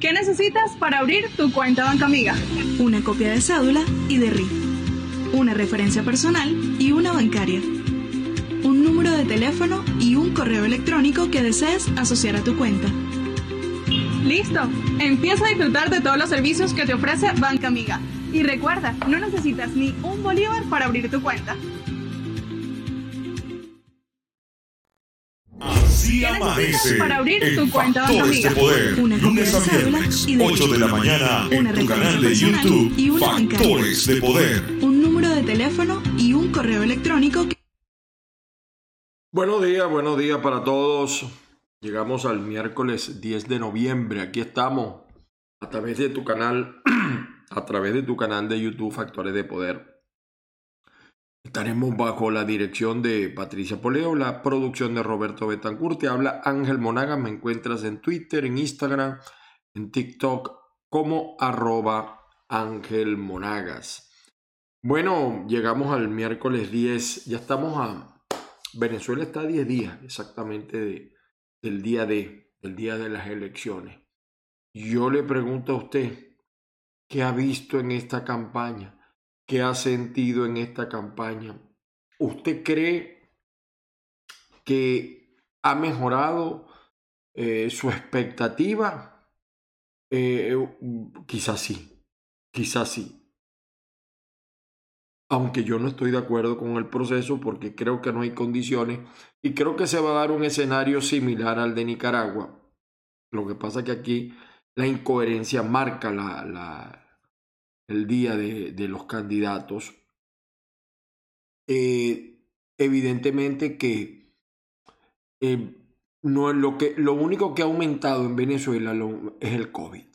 ¿Qué necesitas para abrir tu cuenta Banca Amiga? Una copia de cédula y de RIF. Una referencia personal y una bancaria. Un número de teléfono y un correo electrónico que desees asociar a tu cuenta. ¡Listo! Empieza a disfrutar de todos los servicios que te ofrece Banca Amiga. Y recuerda, no necesitas ni un bolívar para abrir tu cuenta. Así amanece para abrir en tu cuenta Factores de Poder. Una Lunes a viernes, y de 8 de la mañana, en tu canal de YouTube, y una. Factores de Poder. Un número de teléfono y un correo electrónico que Buenos días, buenos días para todos. Llegamos al miércoles 10 de noviembre. Aquí estamos a través de tu canal, a través de tu canal de YouTube Factores de Poder. Estaremos bajo la dirección de Patricia Poleo, la producción de Roberto Betancourt. Te habla Ángel Monaga. Me encuentras en Twitter, en Instagram, en TikTok como arroba Ángel Monagas. Bueno, llegamos al miércoles 10. Ya estamos a... Venezuela está a 10 días exactamente de, del día de, del día de las elecciones. Yo le pregunto a usted, ¿qué ha visto en esta campaña? ¿Qué ha sentido en esta campaña? ¿Usted cree que ha mejorado eh, su expectativa? Eh, quizás sí, quizás sí aunque yo no estoy de acuerdo con el proceso porque creo que no hay condiciones y creo que se va a dar un escenario similar al de Nicaragua. Lo que pasa es que aquí la incoherencia marca la, el día de, los candidatos. Eh, evidentemente que, eh, no lo, que lo único que ha aumentado en Venezuela es el COVID.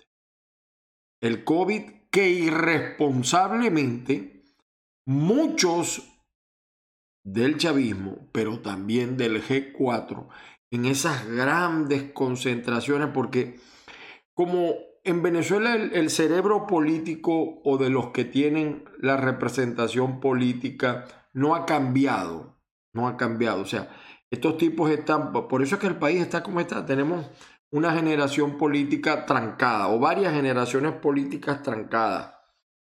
El COVID que irresponsablemente muchos del chavismo, pero también del G4, en esas grandes concentraciones, porque como en Venezuela el, el, cerebro político o de los que tienen la representación política no ha cambiado, no ha cambiado. O sea, estos tipos están, por eso es que el país está como está, tenemos una generación política trancada o varias generaciones políticas trancadas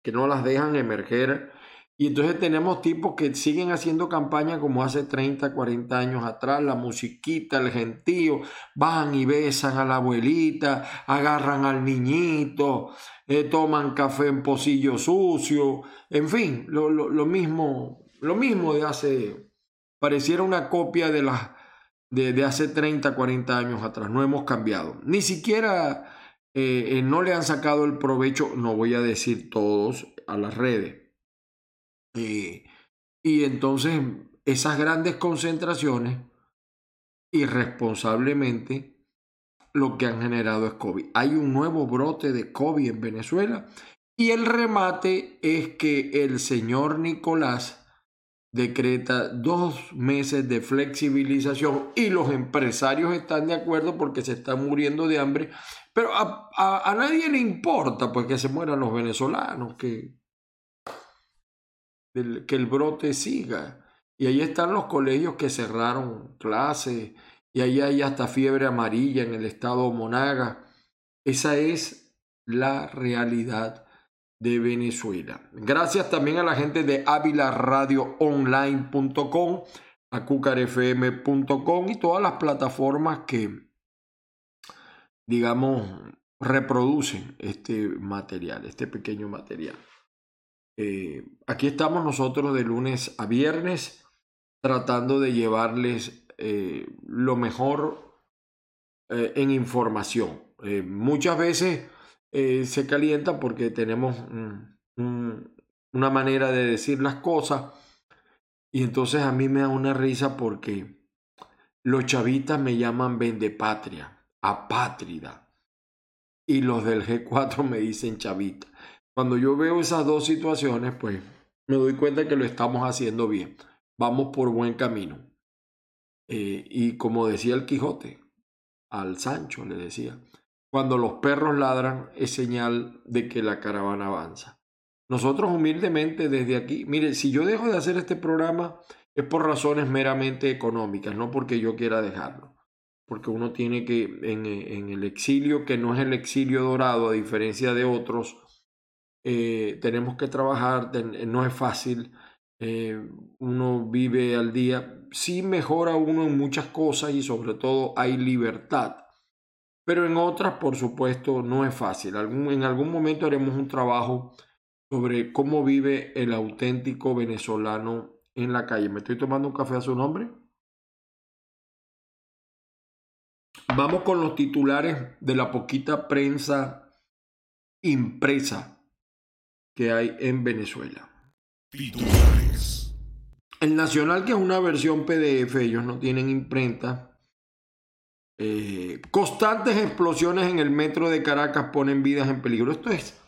que no las dejan emerger y entonces tenemos tipos que siguen haciendo campaña como hace 30, 40 años atrás, la musiquita, el gentío, van y besan a la abuelita, agarran al niñito, eh, toman café en pocillo sucio, en fin, lo, lo, lo, mismo, lo mismo de hace, pareciera una copia de, las, de, de hace 30, 40 años atrás, no hemos cambiado, ni siquiera eh, eh, no le han sacado el provecho, no voy a decir todos, a las redes eh, y entonces esas grandes concentraciones, irresponsablemente, lo que han generado es COVID. Hay un nuevo brote de COVID en Venezuela y el remate es que el señor Nicolás decreta dos meses de flexibilización y los empresarios están de acuerdo porque se están muriendo de hambre, pero a, a, a nadie le importa pues que se mueran los venezolanos, que, que el brote siga. Y ahí están los colegios que cerraron clases, y ahí hay hasta fiebre amarilla en el estado Monaga. Esa es la realidad de Venezuela. Gracias también a la gente de avilaradioonline.com, a cucarfm.com y todas las plataformas que, digamos, reproducen este material, este pequeño material. Eh, aquí estamos nosotros de lunes a viernes tratando de llevarles eh, lo mejor eh, en información. Muchas veces se calienta porque tenemos una manera de decir las cosas y entonces a mí me da una risa porque los chavitas me llaman vendepatria, apátrida y los del G4 me dicen chavita. Cuando yo veo esas dos situaciones, pues me doy cuenta que lo estamos haciendo bien. Vamos por buen camino. Eh, y como decía el Quijote, al Sancho le decía, cuando los perros ladran es señal de que la caravana avanza. Nosotros humildemente desde aquí, mire, si yo dejo de hacer este programa es por razones meramente económicas, no porque yo quiera dejarlo. porque uno tiene que, en, en, el exilio, que no es el exilio dorado, a diferencia de otros, eh, tenemos que trabajar, no es fácil, eh, uno vive al día, sí mejora uno en muchas cosas y sobre todo hay libertad, pero en otras, por supuesto, no es fácil. en algún momento haremos un trabajo sobre cómo vive el auténtico venezolano en la calle. ¿Me estoy tomando un café a su nombre? Vamos con los titulares de la poquita prensa impresa que hay en Venezuela. Titulares. El Nacional, que es una versión PDF, ellos no tienen imprenta. Eh, constantes explosiones en el metro de Caracas ponen vidas en peligro. Esto es,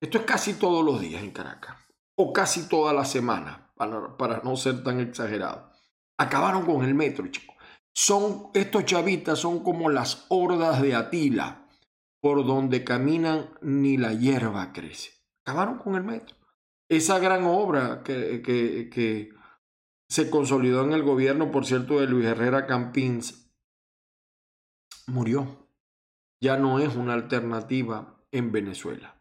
esto es casi todos los días en Caracas, o casi toda la semana, para, para no ser tan exagerado. Acabaron con el metro, chicos. Son, estos chavitas son como las hordas de Atila, por donde caminan ni la hierba crece. Acabaron con el metro. Esa gran obra que, que, se consolidó en el gobierno, por cierto, de Luis Herrera Campins, murió. Ya no es una alternativa en Venezuela.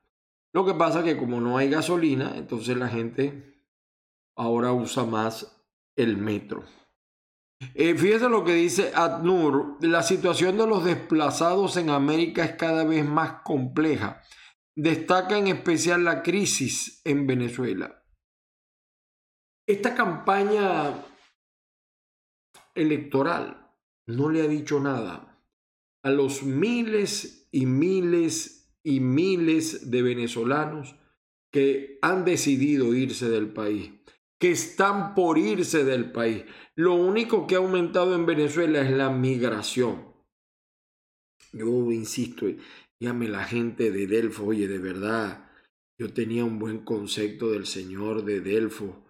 Lo que pasa es que como no hay gasolina, entonces la gente ahora usa más el metro. Eh, fíjese lo que dice ADNUR, la situación de los desplazados en América es cada vez más compleja. Destaca en especial la crisis en Venezuela. Esta campaña electoral no le ha dicho nada a los miles y miles y miles de venezolanos que han decidido irse del país que están por irse del país. Lo único que ha aumentado en Venezuela es la migración. Yo insisto, llame la gente de Delfo, oye, de verdad, yo tenía un buen concepto del señor de Delfo.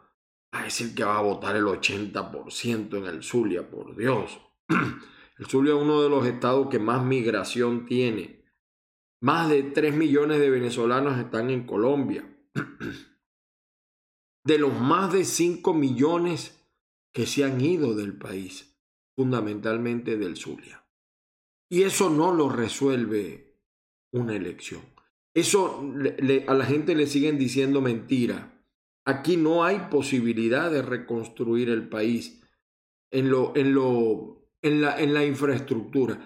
Ah, es el que va a votar el 80% en el Zulia, por Dios. El Zulia es uno de los estados que más migración tiene. Más de 3 millones de venezolanos están en Colombia. de los más de 5 millones que se han ido del país, fundamentalmente del Zulia. Y eso no lo resuelve una elección. Eso a la gente le siguen diciendo mentira. Aquí no hay posibilidad de reconstruir el país en, lo, en, lo, en, la, en la infraestructura.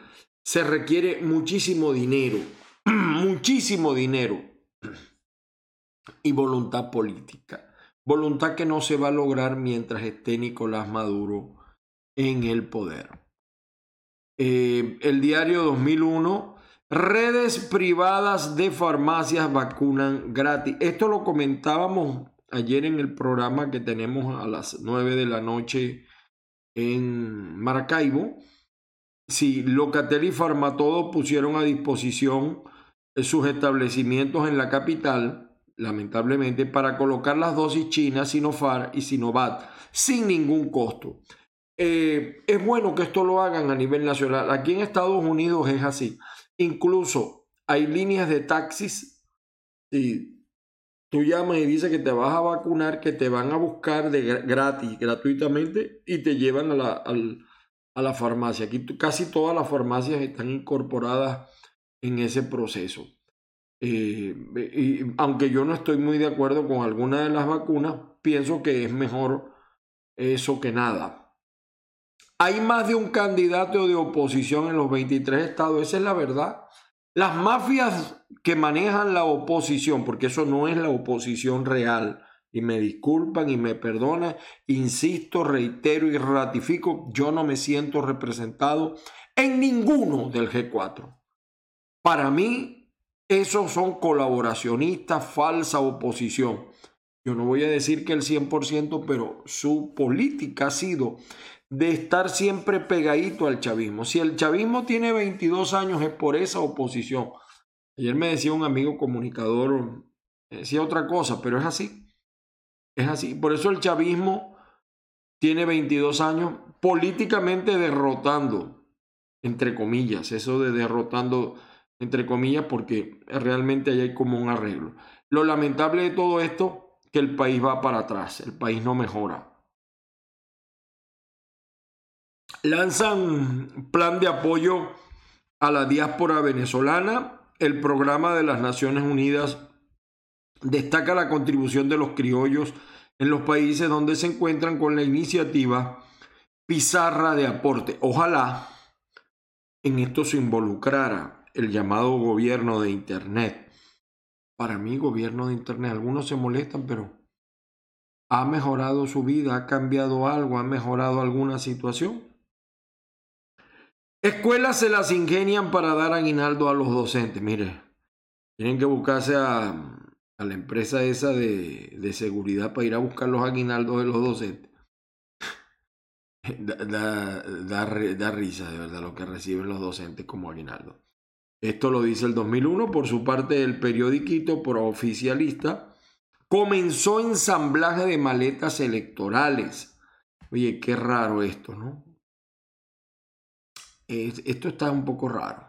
Se requiere muchísimo dinero, muchísimo dinero y voluntad política. Voluntad que no se va a lograr mientras esté Nicolás Maduro en el poder. Eh, el diario 2001, redes privadas de farmacias vacunan gratis. Esto lo comentábamos ayer en el programa que tenemos a las 9 de la noche en Maracaibo. Si Locatel y Farmatodo pusieron a disposición sus establecimientos en la capital lamentablemente, para colocar las dosis chinas, Sinopharm y Sinovac sin ningún costo. Eh, es bueno que esto lo hagan a nivel nacional. Aquí en Estados Unidos es así. Incluso hay líneas de taxis. y tú llamas y dices que te vas a vacunar, que te van a buscar de gratis, gratuitamente, y te llevan a la, a la farmacia. Aquí casi todas las farmacias están incorporadas en ese proceso. Eh, y aunque yo no estoy muy de acuerdo con alguna de las vacunas, pienso que es mejor eso que nada. Hay más de un candidato de oposición en los 23 estados, esa es la verdad. Las mafias que manejan la oposición, porque eso no es la oposición real, y me disculpan y me perdonan, insisto, reitero y ratifico, yo no me siento representado en ninguno del G4. Para mí, esos son colaboracionistas, falsa oposición. Yo no voy a decir que el 100%, pero su política ha sido de estar siempre pegadito al chavismo. Si el chavismo tiene 22 años es por esa oposición. Ayer me decía un amigo comunicador, decía otra cosa, pero es así. Es así. Por eso el chavismo tiene 22 años políticamente derrotando, entre comillas, eso de derrotando entre comillas, porque realmente ahí hay como un arreglo. Lo lamentable de todo esto, que el país va para atrás, el país no mejora. Lanzan plan de apoyo a la diáspora venezolana. El programa de las Naciones Unidas destaca la contribución de los criollos en los países donde se encuentran con la iniciativa Pizarra de Aporte. Ojalá en esto se involucrara el llamado gobierno de Internet. Para mí, gobierno de Internet, algunos se molestan, pero ¿ha mejorado su vida? ¿Ha cambiado algo? ¿Ha mejorado alguna situación? Escuelas se las ingenian para dar aguinaldo a los docentes. Mire, tienen que buscarse a, la empresa esa de, seguridad para ir a buscar los aguinaldos de los docentes. da, da, da, risa, de verdad, lo que reciben los docentes como aguinaldo. Esto lo dice el 2001. Por su parte, el periodiquito oficialista comenzó ensamblaje de maletas electorales. Oye, qué raro esto, ¿no? Esto está un poco raro.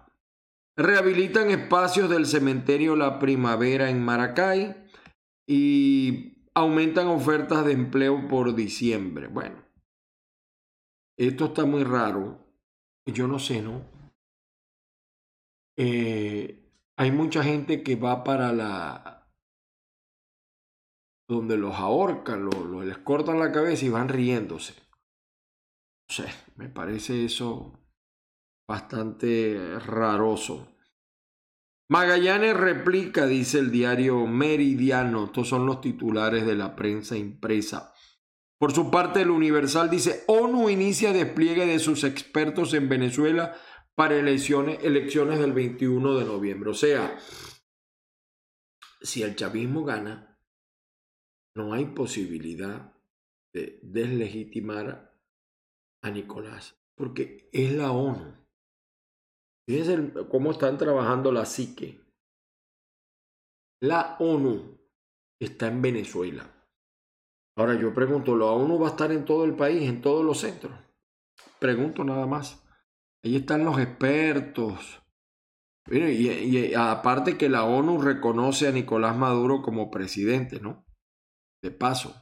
Rehabilitan espacios del cementerio La Primavera en Maracay y aumentan ofertas de empleo por diciembre. Bueno, esto está muy raro. Yo no sé, ¿no? Eh, hay mucha gente que va para la... donde los ahorcan, los, les cortan la cabeza y van riéndose. No sé, me parece eso bastante raroso. Magallanes replica, dice el diario Meridiano. Estos son los titulares de la prensa impresa. Por su parte, el Universal dice, ONU inicia despliegue de sus expertos en Venezuela para elecciones, elecciones del 21 de noviembre. O sea, si el chavismo gana, no hay posibilidad de deslegitimar a Nicolás, porque es la ONU. Fíjense cómo están trabajando la psique. La ONU está en Venezuela. Ahora yo pregunto, ¿la ONU va a estar en todo el país, en todos los centros? Pregunto nada más. Ahí están los expertos. y, aparte que la ONU reconoce a Nicolás Maduro como presidente, ¿no? De paso.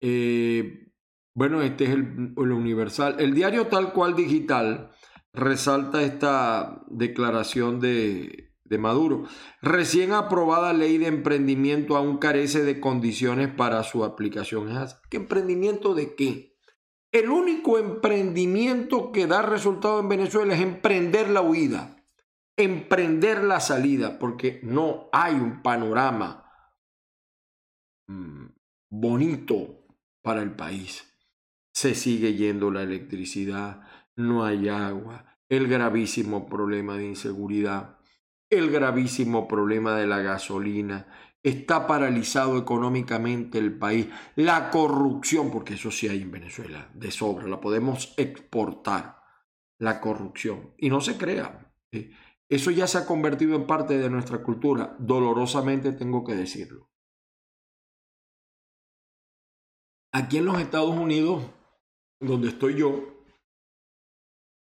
Eh, bueno, este es el Universal. El diario tal cual digital resalta esta declaración de, Maduro. Recién aprobada ley de emprendimiento aún carece de condiciones para su aplicación. ¿Qué emprendimiento de qué? El único emprendimiento que da resultado en Venezuela es emprender la huida, emprender la salida, porque no hay un panorama mm, bonito para el país. Se sigue yendo la electricidad, no hay agua, el gravísimo problema de inseguridad, el gravísimo problema de la gasolina, está paralizado económicamente el país, la corrupción, porque eso sí hay en Venezuela, de sobra, la podemos exportar, la corrupción. Y no se crea, eso ya se ha convertido en parte de nuestra cultura, dolorosamente tengo que decirlo. Aquí en los Estados Unidos, donde estoy yo,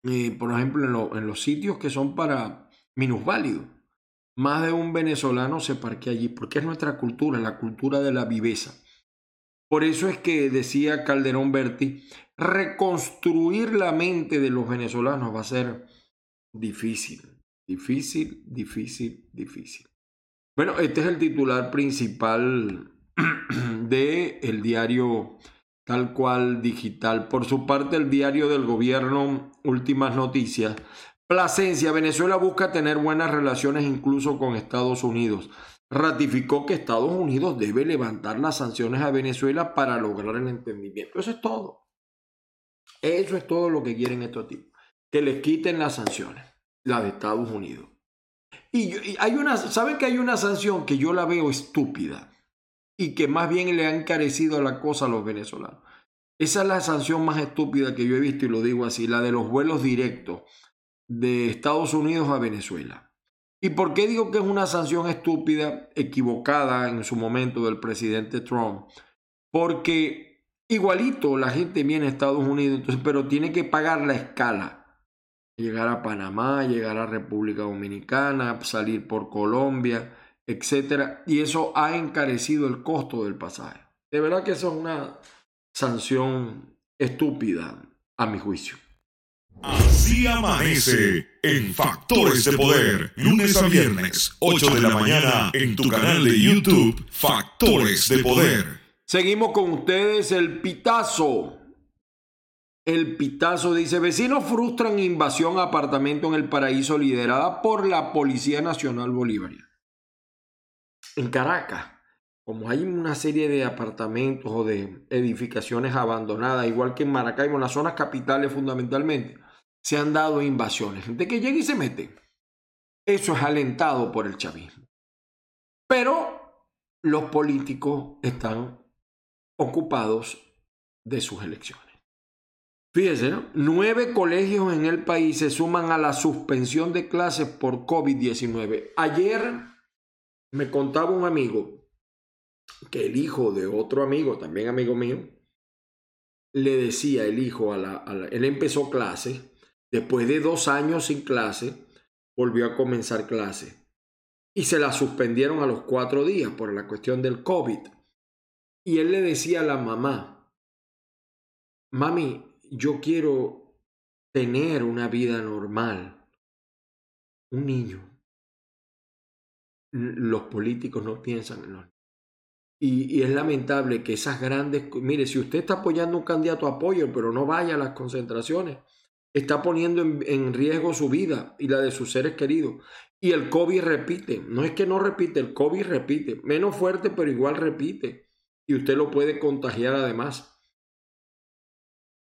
eh, por ejemplo, en, los sitios que son para minusválidos. Más de un venezolano se parquea allí, porque es nuestra cultura, la cultura de la viveza. Por eso es que decía Calderón Berti, reconstruir la mente de los venezolanos va a ser difícil, difícil, difícil, difícil. Bueno, este es el titular principal de el diario tal cual digital. Por su parte, el diario del gobierno, últimas noticias. Plasencia, Venezuela busca tener buenas relaciones incluso con Estados Unidos. Ratificó que Estados Unidos debe levantar las sanciones a Venezuela para lograr el entendimiento. Eso es todo. Eso es todo lo que quieren estos tipos. Que les quiten las sanciones, las de Estados Unidos. Y, hay una, ¿saben que hay una sanción que yo la veo estúpida? y que más bien le ha encarecido la cosa a los venezolanos. Esa es la sanción más estúpida que yo he visto y lo digo así, la de los vuelos directos de Estados Unidos a Venezuela. ¿Y por qué digo que es una sanción estúpida, equivocada en su momento del presidente Trump? Porque igualito la gente viene a Estados Unidos, pero tiene que pagar la escala. Llegar a Panamá, llegar a República Dominicana, salir por Colombia, etcétera, y eso ha encarecido el costo del pasaje. De verdad que eso es una sanción estúpida, a mi juicio. Así amanece en Factores de Poder, lunes a viernes, 8 de la mañana, en tu canal de YouTube, Factores de Poder. Seguimos con ustedes el pitazo. El pitazo dice, vecinos frustran invasión a apartamento en el paraíso liderada por la Policía Nacional Bolivariana. En Caracas, como hay una serie de apartamentos o de edificaciones abandonadas, igual que en Maracaibo, en las zonas capitales fundamentalmente, se han dado invasiones. Gente que llega y se mete. Eso es alentado por el chavismo. Pero los políticos están ocupados de sus elecciones. Fíjense, nueve colegios en el país se suman a la suspensión de clases por COVID-19. Ayer me contaba un amigo que el hijo de otro amigo, también amigo mío, le decía el hijo a la, él empezó clase, después de dos años sin clase, volvió a comenzar clase y se la suspendieron a los cuatro días por la cuestión del COVID. Y él le decía a la mamá, mami, yo quiero tener una vida normal. Un niño. Los políticos no piensan en los y, es lamentable que esas grandes... Mire, si usted está apoyando un candidato, apoyo, pero no vaya a las concentraciones. Está poniendo en, en, riesgo su vida y la de sus seres queridos. Y el COVID repite. No es que no repite, el COVID repite. Menos fuerte, pero igual repite. Y usted lo puede contagiar además.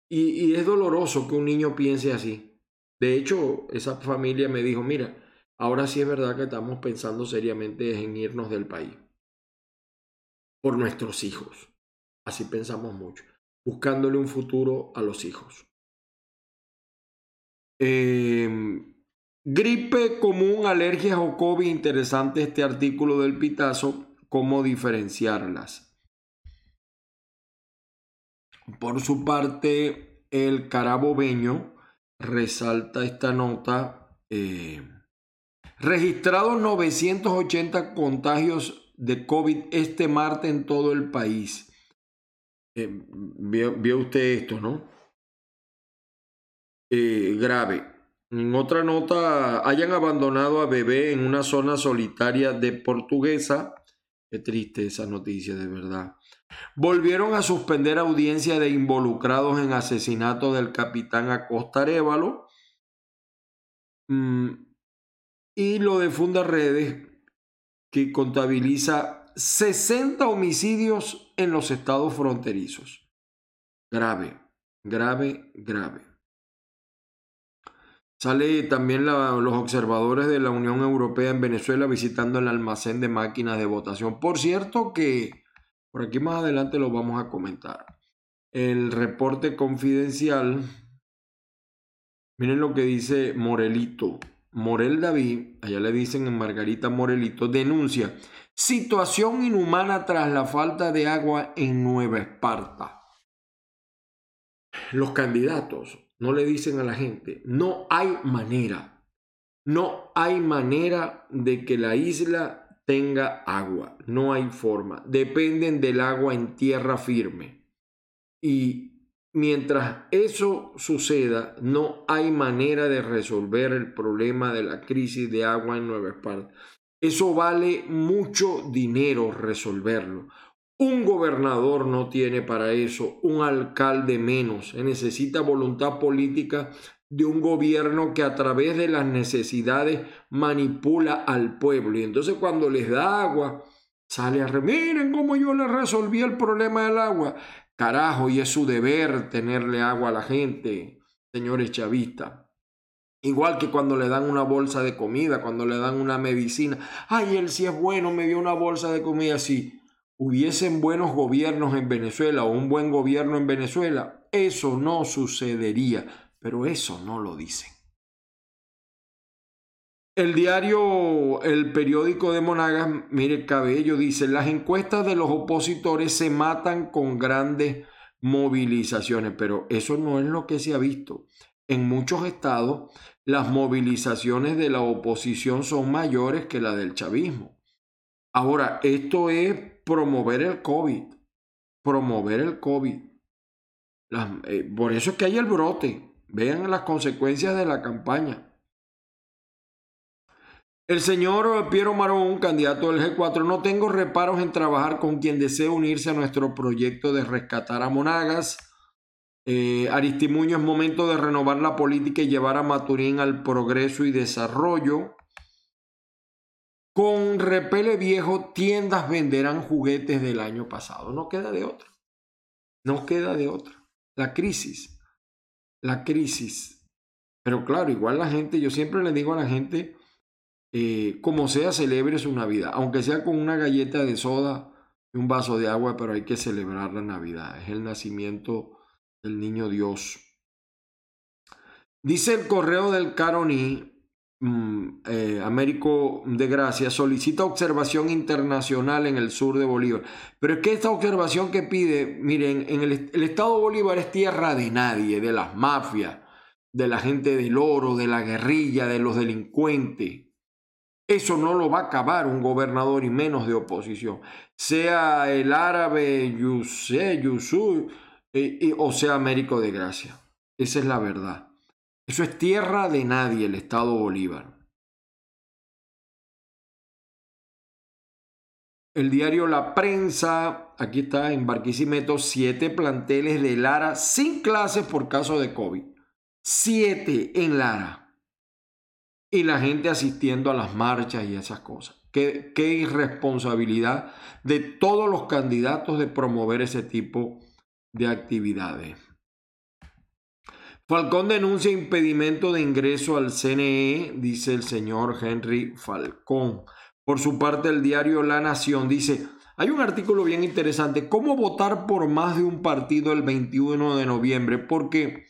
Y, y, es doloroso que un niño piense así. De hecho, esa familia me dijo, mira, ahora sí es verdad que estamos pensando seriamente en irnos del país. Por nuestros hijos. Así pensamos mucho. Buscándole un futuro a los hijos. Eh, gripe común, alergias o COVID. Interesante este artículo del Pitazo. Cómo diferenciarlas. Por su parte, el carabobeño resalta esta nota. Eh, registrados 980 contagios de COVID este martes en todo el país. Eh, vio, vio, usted esto, ¿no? Eh, grave. En otra nota, hayan abandonado a bebé en una zona solitaria de Portuguesa. Qué triste esa noticia, de verdad. Volvieron a suspender audiencia de involucrados en asesinato del capitán Acosta Arevalo. Mm, y lo de Funda Redes, que contabiliza 60 homicidios en los estados fronterizos. Grave, grave, grave. Sale también los observadores de la Unión Europea en Venezuela visitando el almacén de máquinas de votación. Por cierto que por aquí más adelante lo vamos a comentar. El reporte confidencial. Miren lo que dice Morelito. Morel David, allá le dicen en Margarita Morelito, denuncia situación inhumana tras la falta de agua en Nueva Esparta. Los candidatos no le dicen a la gente, no hay manera, no hay manera de que la isla tenga agua. No hay forma. Dependen del agua en tierra firme. Y mientras eso suceda, no hay manera de resolver el problema de la crisis de agua en Nueva Esparta. Eso vale mucho dinero resolverlo. Un gobernador no tiene para eso, un alcalde menos. Se necesita voluntad política de un gobierno que a través de las necesidades manipula al pueblo. Y entonces cuando les da agua, sale a re, miren cómo yo le resolví el problema del agua. Carajo, y es su deber tenerle agua a la gente, señores chavistas. Igual que cuando le dan una bolsa de comida, cuando le dan una medicina. Ay, él sí es bueno, me dio una bolsa de comida. Si hubiesen buenos gobiernos en Venezuela o un buen gobierno en Venezuela, eso no sucedería pero eso no lo dicen. El diario, el periódico de Monagas, mire Cabello, dice, las encuestas de los opositores se matan con grandes movilizaciones, pero eso no es lo que se ha visto. En muchos estados, las movilizaciones de la oposición son mayores que la del chavismo. Ahora, esto es promover el COVID, promover el COVID. Eh, por eso es que hay el brote. Vean las consecuencias de la campaña. El señor Piero Marón, candidato del G4, no tengo reparos en trabajar con quien desee unirse a nuestro proyecto de rescatar a Monagas. Eh, Aristimuño es momento de renovar la política y llevar a Maturín al progreso y desarrollo. Con repele viejo, tiendas venderán juguetes del año pasado. No queda de otra. No queda de otra. La crisis. La crisis. Pero claro, igual la gente, yo siempre le digo a la gente, eh, como sea, celebre su Navidad, aunque sea con una galleta de soda y un vaso de agua, pero hay que celebrar la Navidad, es el nacimiento del niño Dios. Dice el correo del Caroní, mm, eh, Américo de Gracia, solicita observación internacional en el sur de Bolívar. Pero es que esta observación que pide, miren, en el, el estado de Bolívar es tierra de nadie, de las mafias, de la gente del oro, de la guerrilla, de los delincuentes. Eso no lo va a acabar un gobernador y menos de oposición. Sea el árabe Yusé, Yusú, eh, o sea Américo de Gracia. Esa es la verdad. Eso es tierra de nadie, el Estado Bolívar. El diario La Prensa, aquí está en Barquisimeto, siete planteles de Lara sin clases por caso de COVID. Siete en Lara y la gente asistiendo a las marchas y esas cosas. Qué, irresponsabilidad de todos los candidatos de promover ese tipo de actividades. Falcón denuncia impedimento de ingreso al CNE, dice el señor Henry Falcón. Por su parte, el diario La Nación dice, hay un artículo bien interesante, ¿cómo votar por más de un partido el 21 de noviembre? Porque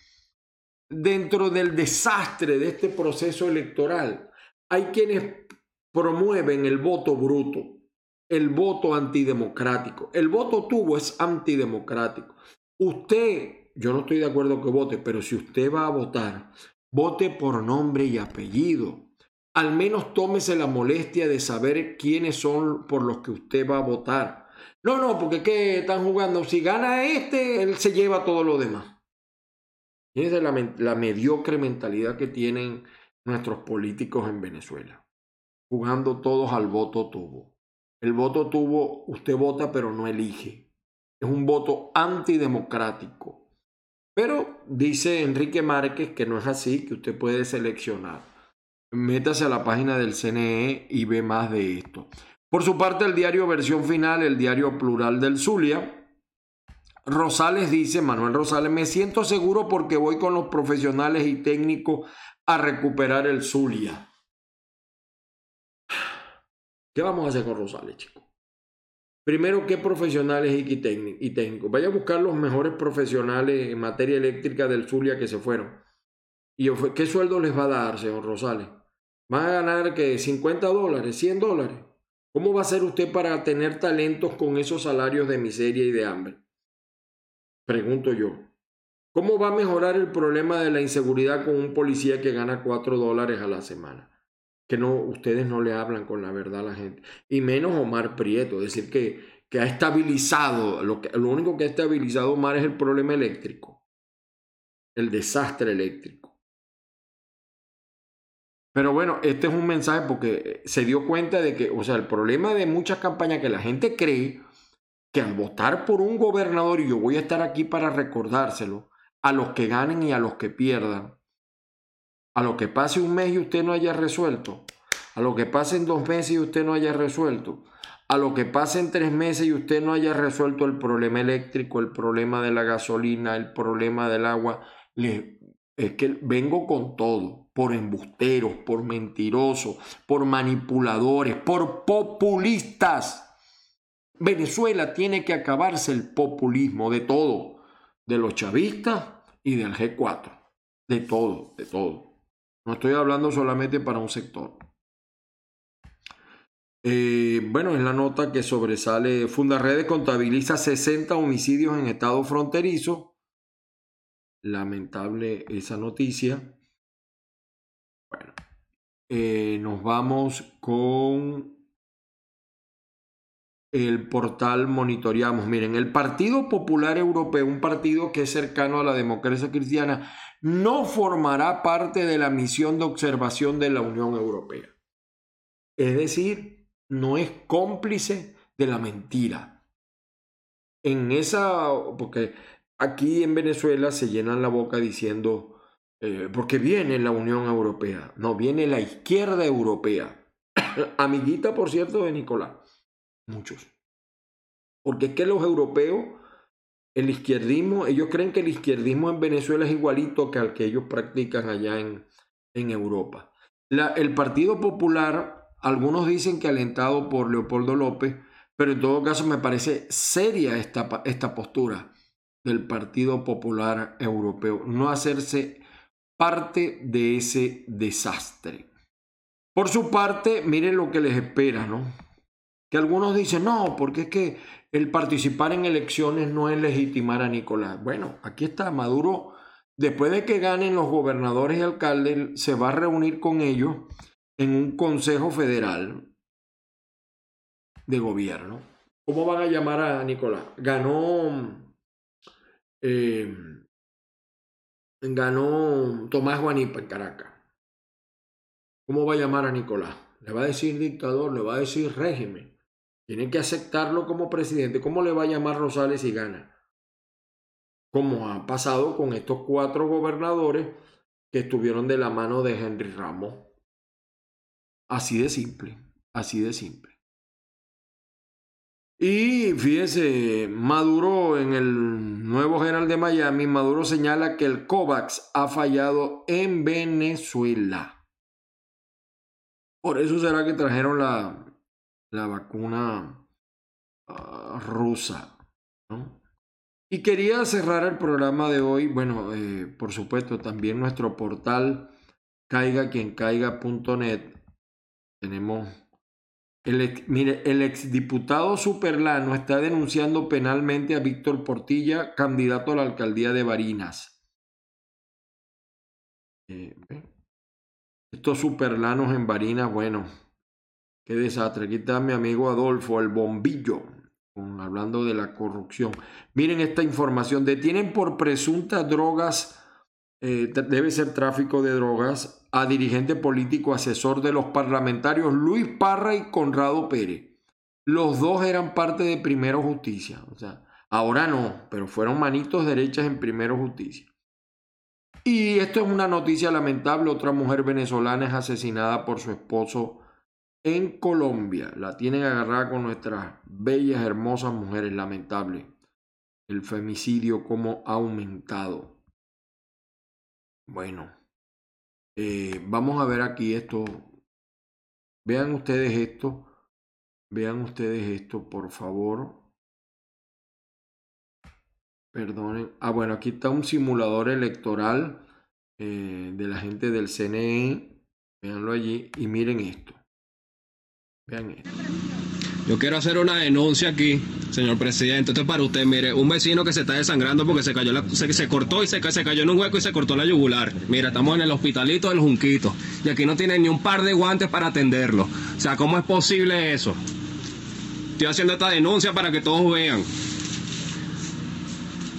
dentro del desastre de este proceso electoral, hay quienes promueven el voto bruto, el voto antidemocrático. El voto tuvo es antidemocrático. Usted, yo no estoy de acuerdo que vote, pero si usted va a votar, vote por nombre y apellido. Al menos tómese la molestia de saber quiénes son por los que usted va a votar. No, no, porque ¿qué están jugando? Si gana este, él se lleva todo lo demás. Esa es la, mediocre mentalidad que tienen nuestros políticos en Venezuela, jugando todos al voto tubo. El voto tubo, usted vota pero no elige. Es un voto antidemocrático. Pero dice Enrique Márquez que no es así, que usted puede seleccionar. Métase a la página del CNE y ve más de esto. Por su parte, el diario Versión Final, el diario plural del Zulia, Rosales dice, Manuel Rosales, me siento seguro porque voy con los profesionales y técnicos a recuperar el Zulia. ¿Qué vamos a hacer con Rosales, chicos? Primero, ¿qué profesionales y técnicos? Vaya a buscar los mejores profesionales en materia eléctrica del Zulia que se fueron. ¿Y qué sueldo les va a dar, señor Rosales? ¿Van a ganar que 50 dólares, 100 dólares? ¿Cómo va a ser usted para tener talentos con esos salarios de miseria y de hambre? Pregunto yo, ¿cómo va a mejorar el problema de la inseguridad con un policía que gana cuatro dólares a la semana? Que no, ustedes no le hablan con la verdad a la gente. Y menos Omar Prieto, decir que, que ha estabilizado, lo, que, lo único que ha estabilizado Omar es el problema eléctrico, el desastre eléctrico. Pero bueno, este es un mensaje porque se dio cuenta de que, o sea, el problema de muchas campañas que la gente cree que al votar por un gobernador, y yo voy a estar aquí para recordárselo, a los que ganen y a los que pierdan, a lo que pase un mes y usted no haya resuelto, a lo que pasen dos meses y usted no haya resuelto, a lo que pasen tres meses y usted no haya resuelto el problema eléctrico, el problema de la gasolina, el problema del agua, es que vengo con todo, por embusteros, por mentirosos, por manipuladores, por populistas. Venezuela tiene que acabarse el populismo de todo, de los chavistas y del G4, de todo, de todo. No estoy hablando solamente para un sector. Eh, bueno, es la nota que sobresale. Fundarredes contabiliza 60 homicidios en estado fronterizo. Lamentable esa noticia. Bueno, eh, nos vamos con el portal monitoreamos. Miren, el Partido Popular Europeo, un partido que es cercano a la democracia cristiana, no formará parte de la misión de observación de la Unión Europea. Es decir, no es cómplice de la mentira. En esa, porque aquí en Venezuela se llenan la boca diciendo, eh, porque viene la Unión Europea, no, viene la izquierda europea. Amiguita, por cierto, de Nicolás. Muchos. Porque es que los europeos, el izquierdismo, ellos creen que el izquierdismo en Venezuela es igualito que al que ellos practican allá en, en Europa. El Partido Popular, algunos dicen que alentado por Leopoldo López, pero en todo caso me parece seria esta, esta postura del Partido Popular Europeo, no hacerse parte de ese desastre. Por su parte, miren lo que les espera, ¿no? Que algunos dicen, no, porque es que el participar en elecciones no es legitimar a Nicolás. Bueno, aquí está Maduro, después de que ganen los gobernadores y alcaldes, se va a reunir con ellos en un consejo federal de gobierno. ¿Cómo van a llamar a Nicolás? Ganó, eh, ganó Tomás Guanipa en Caracas. ¿Cómo va a llamar a Nicolás? Le va a decir dictador, le va a decir régimen. Tienen que aceptarlo como presidente. ¿Cómo le va a llamar Rosales si gana? Como ha pasado con estos cuatro gobernadores que estuvieron de la mano de Henry Ramos. Así de simple, así de simple. Y fíjense, Maduro en el nuevo general de Miami, Maduro señala que el COVAX ha fallado en Venezuela. Por eso será que trajeron la, la vacuna ah, rusa. Y quería cerrar el programa de hoy, bueno, eh, por supuesto, también nuestro portal caiga quien caiga.net. Tenemos, el, mire, el exdiputado Superlano está denunciando penalmente a Víctor Portilla, candidato a la alcaldía de Barinas. Eh, estos superlanos en Barinas, bueno, Qué desastre. Aquí está mi amigo Adolfo, el bombillo, hablando de la corrupción. Miren esta información. Detienen por presuntas drogas, eh, debe ser tráfico de drogas, a dirigente político asesor de los parlamentarios Luis Parra y Conrado Pérez. Los dos eran parte de Primero Justicia. O sea, ahora no, pero fueron manitos derechas en Primero Justicia. Y esto es una noticia lamentable. Otra mujer venezolana es asesinada por su esposo en Colombia. La tienen agarrada con nuestras bellas, hermosas mujeres. Lamentable. El femicidio como ha aumentado. Bueno, eh, vamos a ver aquí esto. Vean ustedes esto. Vean ustedes esto, por favor. Perdonen. Ah, bueno, aquí está un simulador electoral eh, de la gente del CNE. Veanlo allí y miren esto. Yo quiero hacer una denuncia aquí, señor presidente. Esto es para usted, mire, un vecino que se está desangrando porque se cayó se, cortó y se, se cayó en un hueco y se cortó la yugular. Mira, estamos en el hospitalito del Junquito y aquí no tiene ni un par de guantes para atenderlo. O sea, ¿cómo es posible eso? Estoy haciendo esta denuncia para que todos vean.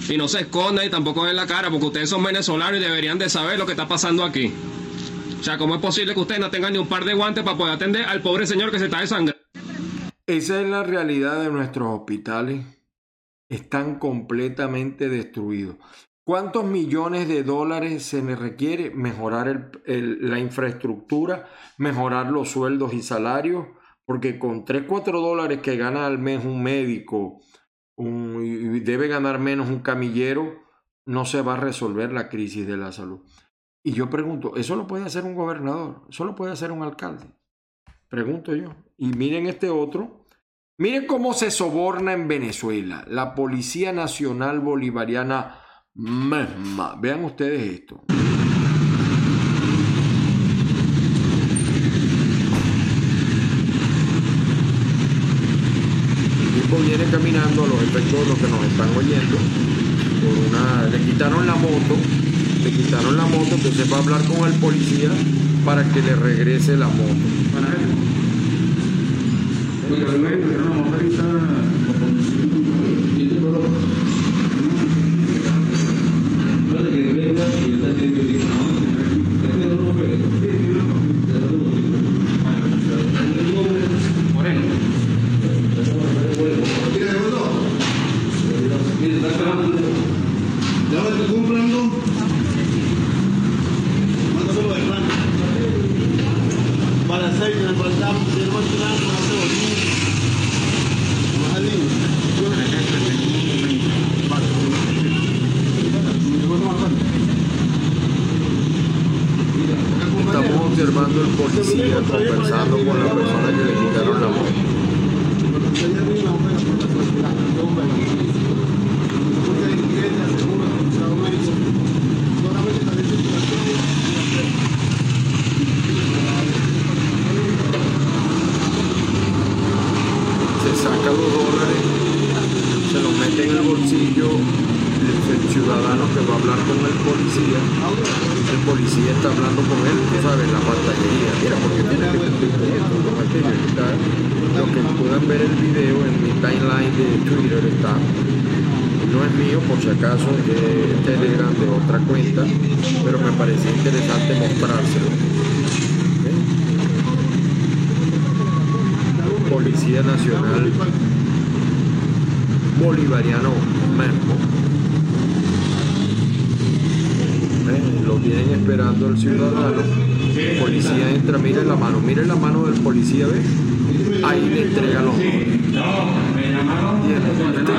Y no se escondan y tampoco en la cara porque ustedes son venezolanos y deberían de saber lo que está pasando aquí. O sea, ¿cómo es posible que usted no tenga ni un par de guantes para poder atender al pobre señor que se está desangrando? Esa es la realidad de nuestros hospitales. Están completamente destruidos. ¿Cuántos millones de dólares se le requiere? Mejorar la infraestructura, mejorar los sueldos y salarios, porque con 3, 4 dólares que gana al mes un médico y debe ganar menos un camillero, no se va a resolver la crisis de la salud. Y yo pregunto, ¿eso lo puede hacer un gobernador? ¿Eso lo puede hacer un alcalde? Pregunto yo. Y miren este otro. Miren cómo se soborna en Venezuela. La Policía Nacional Bolivariana misma. Vean ustedes esto. Viene caminando los efectos los que nos están oyendo. Le quitaron la moto le quitaron la moto, entonces va a hablar con el policía para que le regrese la moto él. Porque la moto Estamos observando el policía conversando con la persona que le quitaron la moto. Se saca los dólares, se los mete en el bolsillo el, el ciudadano que va a hablar con el policía. El policía está hablando con él, tú sabes, en la pantallería. Mira, porque tiene que cumplir con esto, con aquello. Está, lo que puedan ver el video en mi timeline de Twitter está. No es mío, es de Telegram de otra cuenta, pero me pareció interesante mostrárselo. Policía Nacional Bolivariano. ¿Eh? Lo vienen esperando el ciudadano. El policía entra, mire la mano, mire la mano del policía, ¿ve? Ahí le entrega los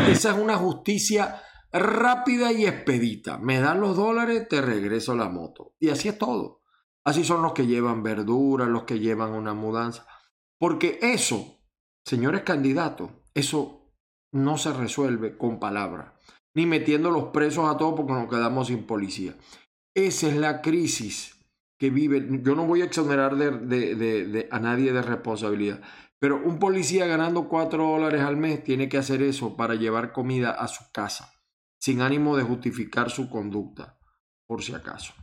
Esa es una justicia rápida y expedita. Me dan los dólares, te regreso la moto. Y así es todo. Así son los que llevan verduras, los que llevan una mudanza. Porque eso, señores candidatos, eso no se resuelve con palabras, ni metiendo los presos a todos porque nos quedamos sin policía. Esa es la crisis que vive. Yo no voy a exonerar de, a nadie de responsabilidad, pero un policía ganando 4 dólares al mes tiene que hacer eso para llevar comida a su casa, sin ánimo de justificar su conducta, por si acaso.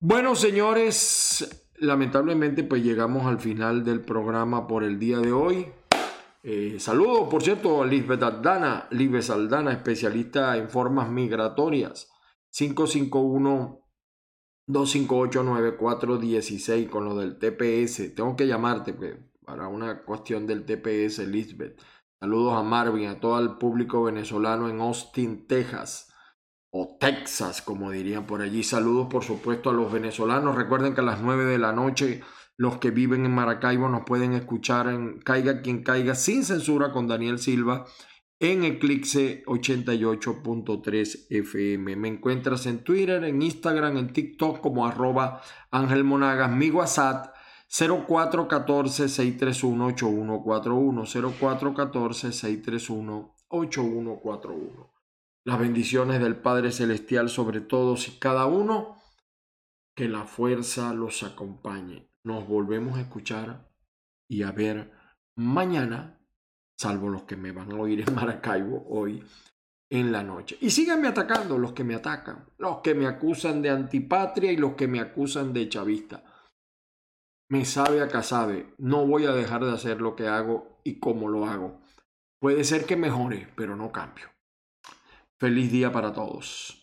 Bueno, señores, lamentablemente pues llegamos al final del programa por el día de hoy. Eh, saludos, por cierto, a Lisbeth Aldana, Lisbeth Aldana, especialista en formas migratorias. 551-258-9416 con lo del TPS. Tengo que llamarte pues, para una cuestión del TPS, Lisbeth. Saludos a Marvin, a todo el público venezolano en Austin, Texas o Texas, como dirían por allí. Saludos, por supuesto, a los venezolanos. Recuerden que a las 9 de la noche los que viven en Maracaibo nos pueden escuchar en Caiga quien caiga sin censura con Daniel Silva en Eclipse 88.3 FM. Me encuentras en Twitter, en Instagram, en TikTok como arroba Ángel Monagas. Mi WhatsApp 0414-631-8141. 0414-631-8141. Las bendiciones del Padre Celestial sobre todos y cada uno. Que la fuerza los acompañe. Nos volvemos a escuchar y a ver mañana, salvo los que me van a oír en Maracaibo hoy en la noche. Y síganme atacando los que me atacan, los que me acusan de antipatria y los que me acusan de chavista. Me sabe a casabe, no voy a dejar de hacer lo que hago y cómo lo hago. Puede ser que mejore, pero no cambio. Feliz día para todos.